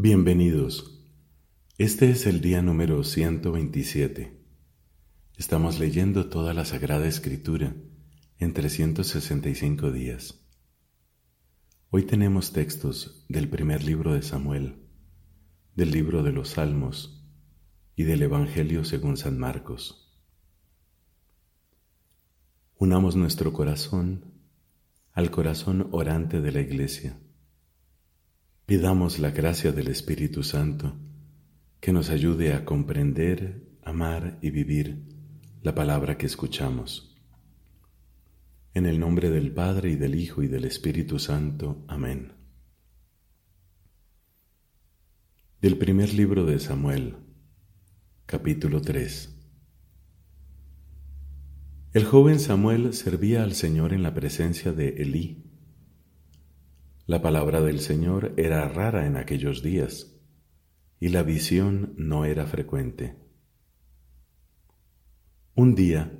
Bienvenidos. Este es el día número 127. Estamos leyendo toda la Sagrada Escritura en 365 días. Hoy tenemos textos del primer libro de Samuel, del libro de los Salmos y del Evangelio según San Marcos. Unamos nuestro corazón al corazón orante de la Iglesia Pidamos la gracia del Espíritu Santo que nos ayude a comprender, amar y vivir la palabra que escuchamos. En el nombre del Padre y del Hijo y del Espíritu Santo. Amén. Del primer libro de Samuel, capítulo 3. El joven Samuel servía al Señor en la presencia de Elí la palabra del Señor era rara en aquellos días y la visión no era frecuente. Un día,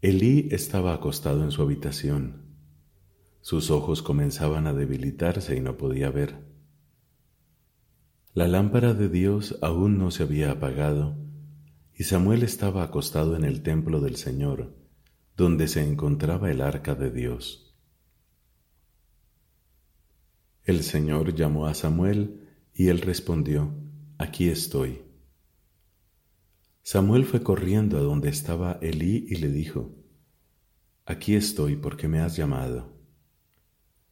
Elí estaba acostado en su habitación. Sus ojos comenzaban a debilitarse y no podía ver. La lámpara de Dios aún no se había apagado y Samuel estaba acostado en el templo del Señor, donde se encontraba el arca de Dios. El Señor llamó a Samuel y él respondió, Aquí estoy. Samuel fue corriendo a donde estaba Elí y le dijo, Aquí estoy porque me has llamado.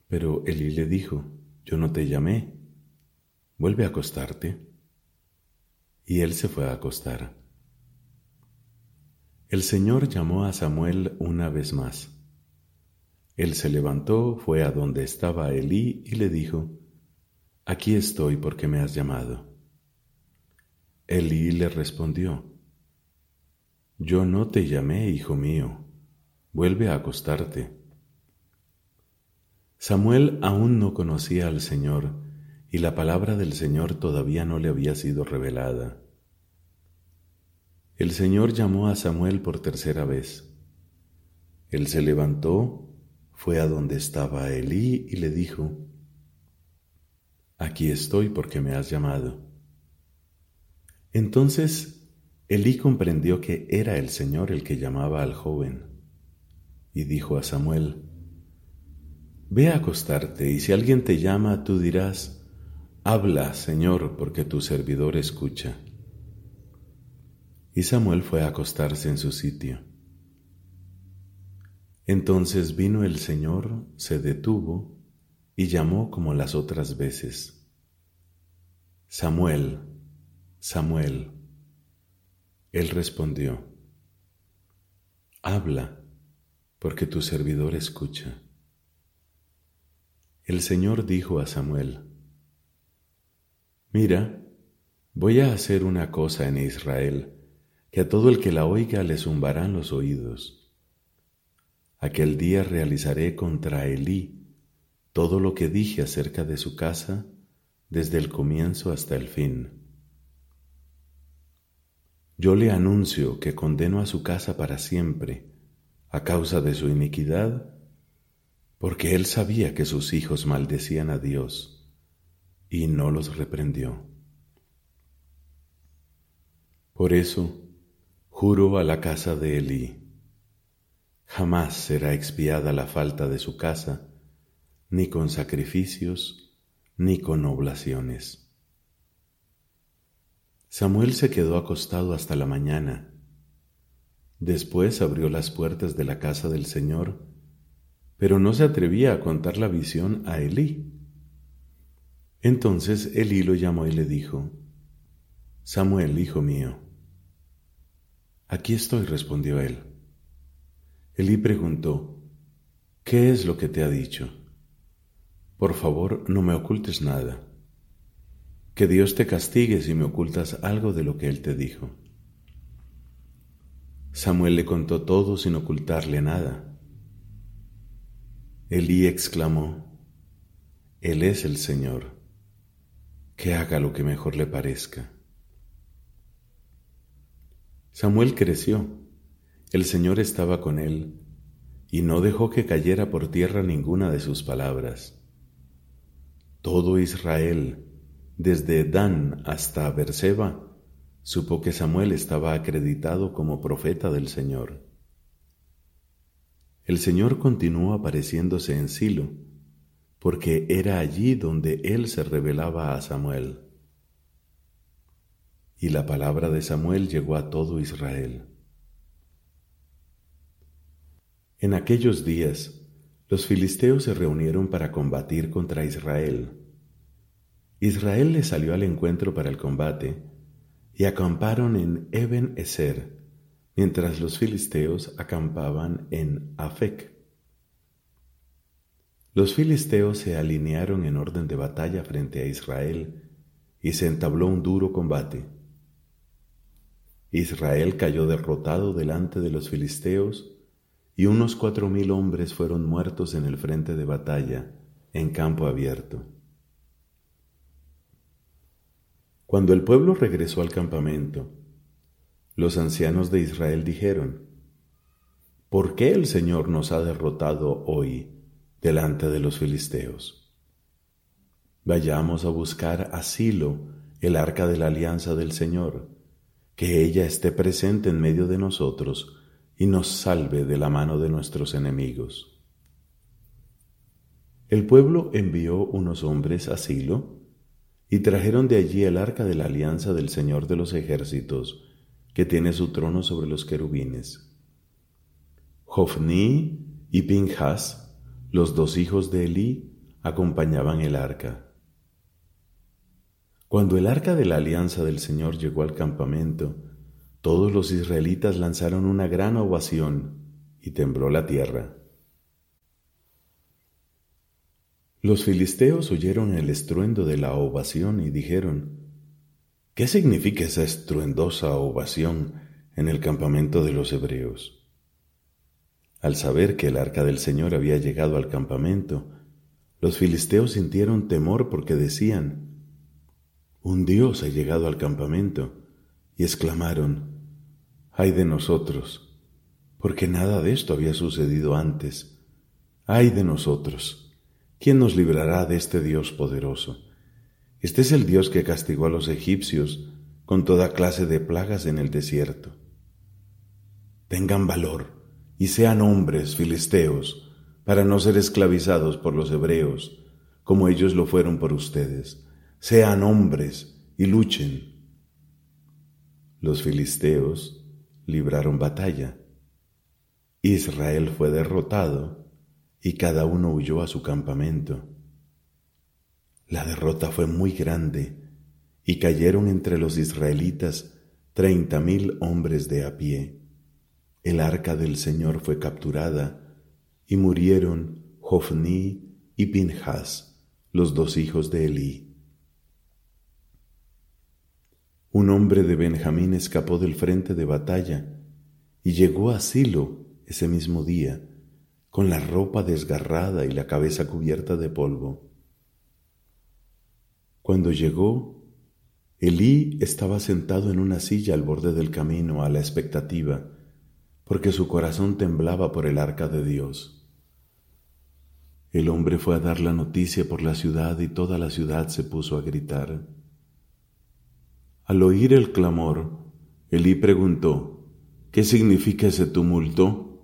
Pero Elí le dijo, Yo no te llamé, vuelve a acostarte. Y él se fue a acostar. El Señor llamó a Samuel una vez más. Él se levantó, fue a donde estaba Elí y le dijo, Aquí estoy porque me has llamado. Elí le respondió, Yo no te llamé, hijo mío, vuelve a acostarte. Samuel aún no conocía al Señor y la palabra del Señor todavía no le había sido revelada. El Señor llamó a Samuel por tercera vez. Él se levantó fue a donde estaba Elí y le dijo, Aquí estoy porque me has llamado. Entonces Elí comprendió que era el Señor el que llamaba al joven, y dijo a Samuel, Ve a acostarte, y si alguien te llama, tú dirás, Habla, Señor, porque tu servidor escucha. Y Samuel fue a acostarse en su sitio. Entonces vino el Señor, se detuvo y llamó como las otras veces. Samuel, Samuel. Él respondió, Habla, porque tu servidor escucha. El Señor dijo a Samuel, Mira, voy a hacer una cosa en Israel, que a todo el que la oiga le zumbarán los oídos Aquel día realizaré contra Elí todo lo que dije acerca de su casa desde el comienzo hasta el fin. Yo le anuncio que condeno a su casa para siempre a causa de su iniquidad, porque él sabía que sus hijos maldecían a Dios y no los reprendió. Por eso juro a la casa de Elí Jamás será expiada la falta de su casa, ni con sacrificios, ni con oblaciones. Samuel se quedó acostado hasta la mañana. Después abrió las puertas de la casa del Señor, pero no se atrevía a contar la visión a Elí. Entonces Elí lo llamó y le dijo, Samuel, hijo mío. Aquí estoy, respondió él. Elí preguntó, ¿qué es lo que te ha dicho? Por favor, no me ocultes nada. Que Dios te castigue si me ocultas algo de lo que Él te dijo. Samuel le contó todo sin ocultarle nada. Elí exclamó, Él es el Señor, que haga lo que mejor le parezca. Samuel creció el Señor estaba con él y no dejó que cayera por tierra ninguna de sus palabras. Todo Israel desde Dan hasta Berseba, supo que Samuel estaba acreditado como profeta del Señor. El Señor continuó apareciéndose en Silo, porque era allí donde Él se revelaba a Samuel. Y la palabra de Samuel llegó a todo Israel. En aquellos días, los filisteos se reunieron para combatir contra Israel. Israel le salió al encuentro para el combate y acamparon en Eben Ezer, mientras los filisteos acampaban en Afec. Los filisteos se alinearon en orden de batalla frente a Israel y se entabló un duro combate. Israel cayó derrotado delante de los filisteos y unos cuatro mil hombres fueron muertos en el frente de batalla, en campo abierto. Cuando el pueblo regresó al campamento, los ancianos de Israel dijeron, ¿por qué el Señor nos ha derrotado hoy delante de los filisteos? Vayamos a buscar asilo el arca de la alianza del Señor, que ella esté presente en medio de nosotros y nos salve de la mano de nuestros enemigos. El pueblo envió unos hombres a Silo, y trajeron de allí el arca de la alianza del Señor de los ejércitos, que tiene su trono sobre los querubines. Jofni y Pinjas, los dos hijos de Elí, acompañaban el arca. Cuando el arca de la alianza del Señor llegó al campamento, todos los israelitas lanzaron una gran ovación y tembló la tierra. Los filisteos oyeron el estruendo de la ovación y dijeron, ¿qué significa esa estruendosa ovación en el campamento de los hebreos? Al saber que el arca del Señor había llegado al campamento, los filisteos sintieron temor porque decían, un Dios ha llegado al campamento, y exclamaron, ay de nosotros, porque nada de esto había sucedido antes, ay de nosotros ¿quién nos librará de este Dios poderoso? Este es el Dios que castigó a los egipcios con toda clase de plagas en el desierto. Tengan valor y sean hombres filisteos para no ser esclavizados por los hebreos, como ellos lo fueron por ustedes. Sean hombres y luchen. Los filisteos libraron batalla. Israel fue derrotado y cada uno huyó a su campamento. La derrota fue muy grande y cayeron entre los israelitas treinta mil hombres de a pie. El arca del Señor fue capturada y murieron Jofni y Pinjas, los dos hijos de Elí. Un hombre de Benjamín escapó del frente de batalla y llegó a Silo ese mismo día con la ropa desgarrada y la cabeza cubierta de polvo. Cuando llegó, Elí estaba sentado en una silla al borde del camino a la expectativa, porque su corazón temblaba por el arca de Dios. El hombre fue a dar la noticia por la ciudad y toda la ciudad se puso a gritar. Al oír el clamor, Elí preguntó, ¿qué significa ese tumulto?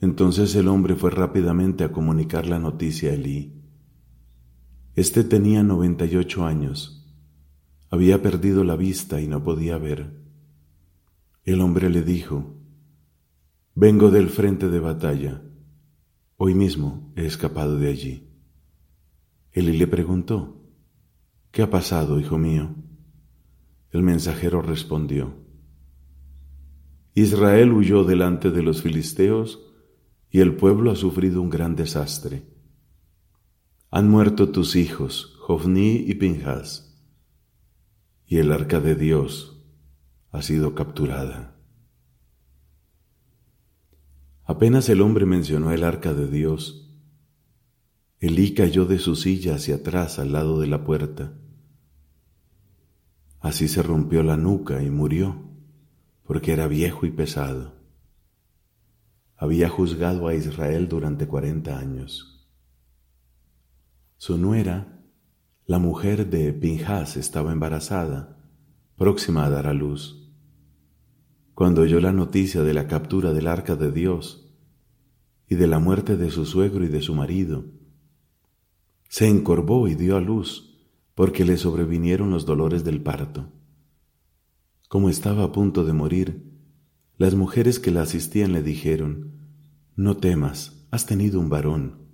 Entonces el hombre fue rápidamente a comunicar la noticia a Elí. Este tenía noventa y ocho años. Había perdido la vista y no podía ver. El hombre le dijo, Vengo del frente de batalla. Hoy mismo he escapado de allí. Elí le preguntó, ¿Qué ha pasado, hijo mío? El mensajero respondió, Israel huyó delante de los filisteos y el pueblo ha sufrido un gran desastre. Han muerto tus hijos, Jofni y Pinjas, y el arca de Dios ha sido capturada. Apenas el hombre mencionó el arca de Dios, Elí cayó de su silla hacia atrás al lado de la puerta. Así se rompió la nuca y murió, porque era viejo y pesado había juzgado a Israel durante cuarenta años. Su nuera, la mujer de Pinjas estaba embarazada, próxima a dar a luz. Cuando oyó la noticia de la captura del arca de Dios y de la muerte de su suegro y de su marido, se encorvó y dio a luz porque le sobrevinieron los dolores del parto. Como estaba a punto de morir, las mujeres que la asistían le dijeron, No temas, has tenido un varón.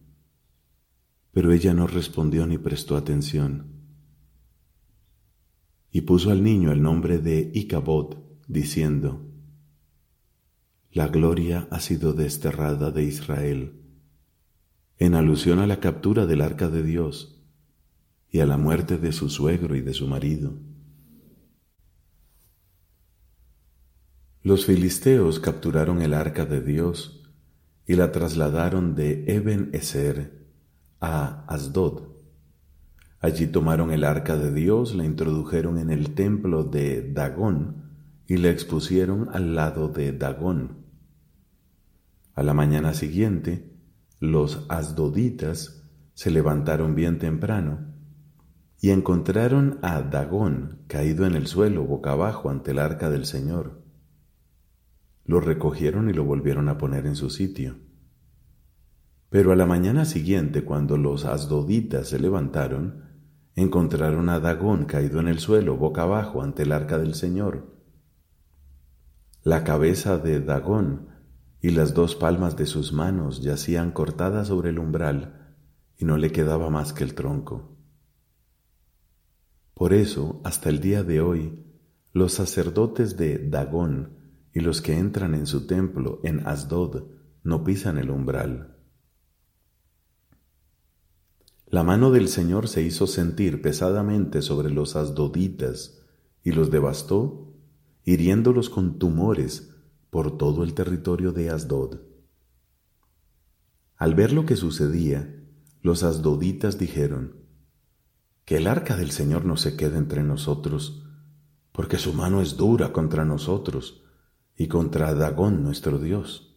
Pero ella no respondió ni prestó atención. Y puso al niño el nombre de Icabod, diciendo, La gloria ha sido desterrada de Israel, en alusión a la captura del arca de Dios y a la muerte de su suegro y de su marido. Los filisteos capturaron el arca de Dios y la trasladaron de Eben Eser a Asdod. Allí tomaron el arca de Dios, la introdujeron en el templo de Dagón y la expusieron al lado de Dagón. A la mañana siguiente, los asdoditas se levantaron bien temprano y encontraron a Dagón caído en el suelo boca abajo ante el arca del Señor lo recogieron y lo volvieron a poner en su sitio. Pero a la mañana siguiente, cuando los asdoditas se levantaron, encontraron a Dagón caído en el suelo, boca abajo, ante el arca del Señor. La cabeza de Dagón y las dos palmas de sus manos yacían cortadas sobre el umbral, y no le quedaba más que el tronco. Por eso, hasta el día de hoy, los sacerdotes de Dagón y los que entran en su templo en Asdod no pisan el umbral. La mano del Señor se hizo sentir pesadamente sobre los asdoditas y los devastó, hiriéndolos con tumores por todo el territorio de Asdod. Al ver lo que sucedía, los asdoditas dijeron, Que el arca del Señor no se quede entre nosotros, porque su mano es dura contra nosotros y contra Dagón nuestro Dios.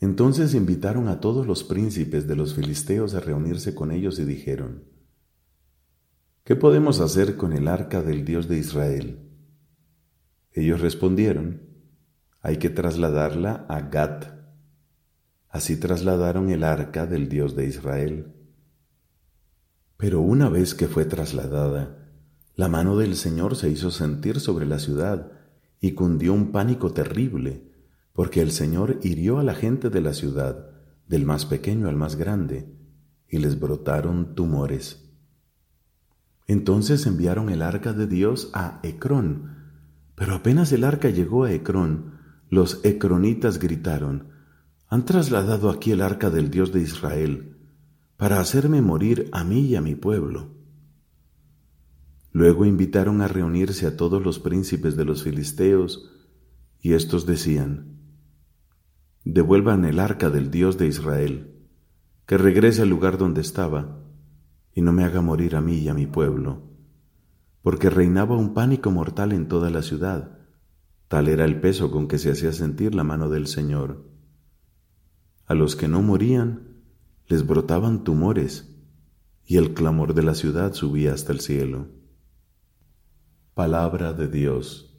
Entonces invitaron a todos los príncipes de los filisteos a reunirse con ellos y dijeron, ¿Qué podemos hacer con el arca del Dios de Israel? Ellos respondieron, hay que trasladarla a Gat. Así trasladaron el arca del Dios de Israel. Pero una vez que fue trasladada, la mano del Señor se hizo sentir sobre la ciudad y cundió un pánico terrible, porque el Señor hirió a la gente de la ciudad, del más pequeño al más grande, y les brotaron tumores. Entonces enviaron el arca de Dios a Ecrón, pero apenas el arca llegó a Ecrón, los ecronitas gritaron, han trasladado aquí el arca del Dios de Israel, para hacerme morir a mí y a mi pueblo. Luego invitaron a reunirse a todos los príncipes de los filisteos, y éstos decían, Devuelvan el arca del Dios de Israel, que regrese al lugar donde estaba, y no me haga morir a mí y a mi pueblo, porque reinaba un pánico mortal en toda la ciudad, tal era el peso con que se hacía sentir la mano del Señor. A los que no morían les brotaban tumores, y el clamor de la ciudad subía hasta el cielo. Palabra de Dios.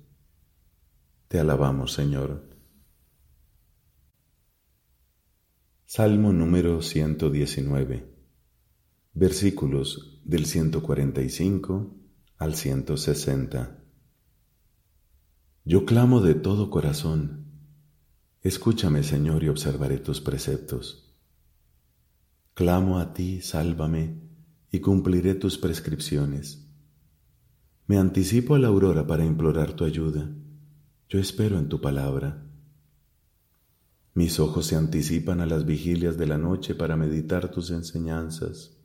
Te alabamos, Señor. Salmo número 119. Versículos del 145 al 160. Yo clamo de todo corazón. Escúchame, Señor, y observaré tus preceptos. Clamo a ti, sálvame, y cumpliré tus prescripciones. Me anticipo a la aurora para implorar tu ayuda. Yo espero en tu palabra. Mis ojos se anticipan a las vigilias de la noche para meditar tus enseñanzas.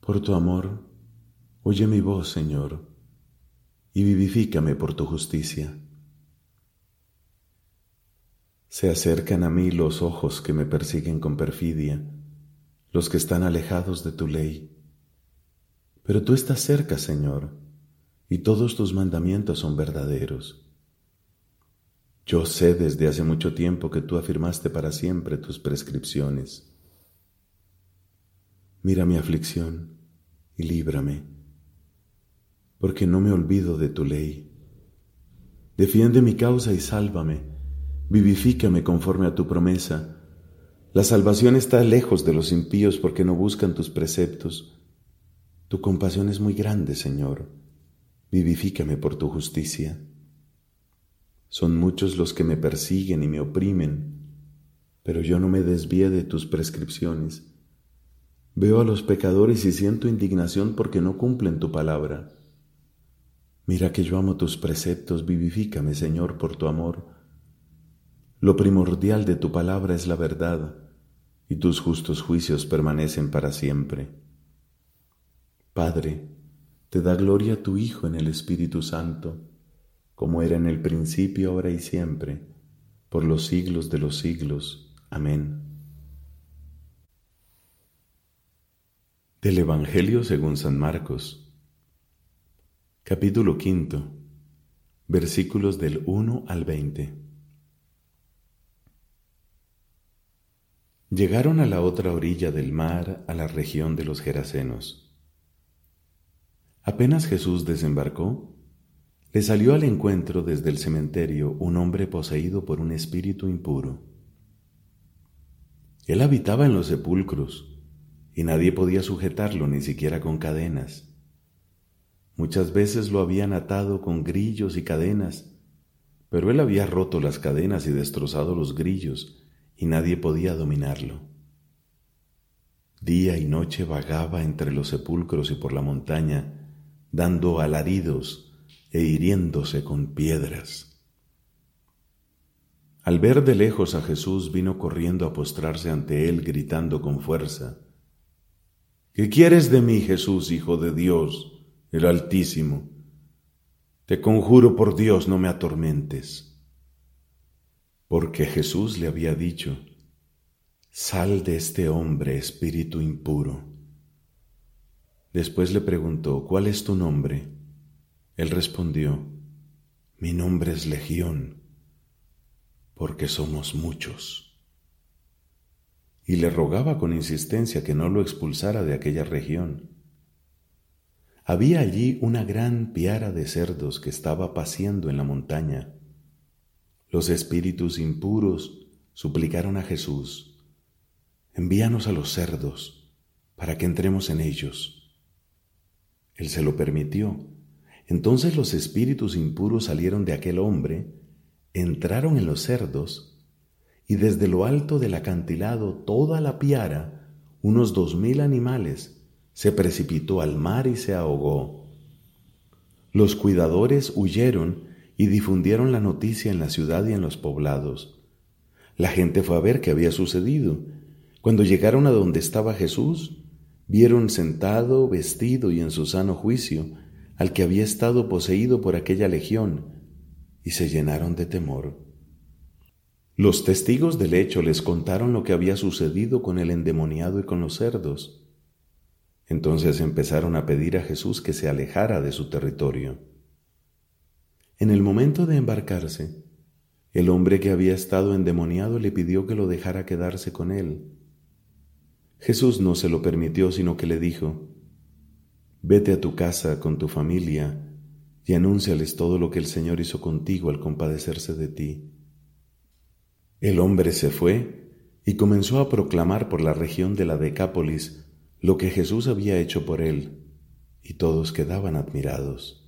Por tu amor, oye mi voz, Señor, y vivifícame por tu justicia. Se acercan a mí los ojos que me persiguen con perfidia, los que están alejados de tu ley. Pero tú estás cerca, Señor, y todos tus mandamientos son verdaderos. Yo sé desde hace mucho tiempo que tú afirmaste para siempre tus prescripciones. Mira mi aflicción y líbrame, porque no me olvido de tu ley. Defiende mi causa y sálvame, vivifícame conforme a tu promesa. La salvación está lejos de los impíos porque no buscan tus preceptos. Tu compasión es muy grande, Señor. Vivifícame por tu justicia. Son muchos los que me persiguen y me oprimen, pero yo no me desvíe de tus prescripciones. Veo a los pecadores y siento indignación porque no cumplen tu palabra. Mira que yo amo tus preceptos, vivifícame, Señor, por tu amor. Lo primordial de tu palabra es la verdad, y tus justos juicios permanecen para siempre. Padre, te da gloria tu Hijo en el Espíritu Santo, como era en el principio, ahora y siempre, por los siglos de los siglos. Amén. Del Evangelio según San Marcos, capítulo quinto, versículos del 1 al 20. Llegaron a la otra orilla del mar, a la región de los Gerasenos. Apenas Jesús desembarcó, le salió al encuentro desde el cementerio un hombre poseído por un espíritu impuro. Él habitaba en los sepulcros y nadie podía sujetarlo ni siquiera con cadenas. Muchas veces lo habían atado con grillos y cadenas, pero él había roto las cadenas y destrozado los grillos, y nadie podía dominarlo. Día y noche vagaba entre los sepulcros y por la montaña, dando alaridos e hiriéndose con piedras. Al ver de lejos a Jesús vino corriendo a postrarse ante él, gritando con fuerza, ¿Qué quieres de mí, Jesús, Hijo de Dios, el Altísimo? Te conjuro por Dios, no me atormentes. Porque Jesús le había dicho, Sal de este hombre, espíritu impuro. Después le preguntó, ¿cuál es tu nombre? Él respondió, Mi nombre es Legión, porque somos muchos y le rogaba con insistencia que no lo expulsara de aquella región. Había allí una gran piara de cerdos que estaba paciendo en la montaña. Los espíritus impuros suplicaron a Jesús, envíanos a los cerdos para que entremos en ellos. Él se lo permitió. Entonces los espíritus impuros salieron de aquel hombre, entraron en los cerdos y desde lo alto del acantilado toda la piara, unos dos mil animales, se precipitó al mar y se ahogó. Los cuidadores huyeron y difundieron la noticia en la ciudad y en los poblados. La gente fue a ver qué había sucedido. Cuando llegaron a donde estaba Jesús, vieron sentado, vestido y en su sano juicio al que había estado poseído por aquella legión, y se llenaron de temor. Los testigos del hecho les contaron lo que había sucedido con el endemoniado y con los cerdos. Entonces empezaron a pedir a Jesús que se alejara de su territorio. En el momento de embarcarse, el hombre que había estado endemoniado le pidió que lo dejara quedarse con él. Jesús no se lo permitió, sino que le dijo, Vete a tu casa con tu familia y anúnciales todo lo que el Señor hizo contigo al compadecerse de ti. El hombre se fue y comenzó a proclamar por la región de la Decápolis lo que Jesús había hecho por él, y todos quedaban admirados.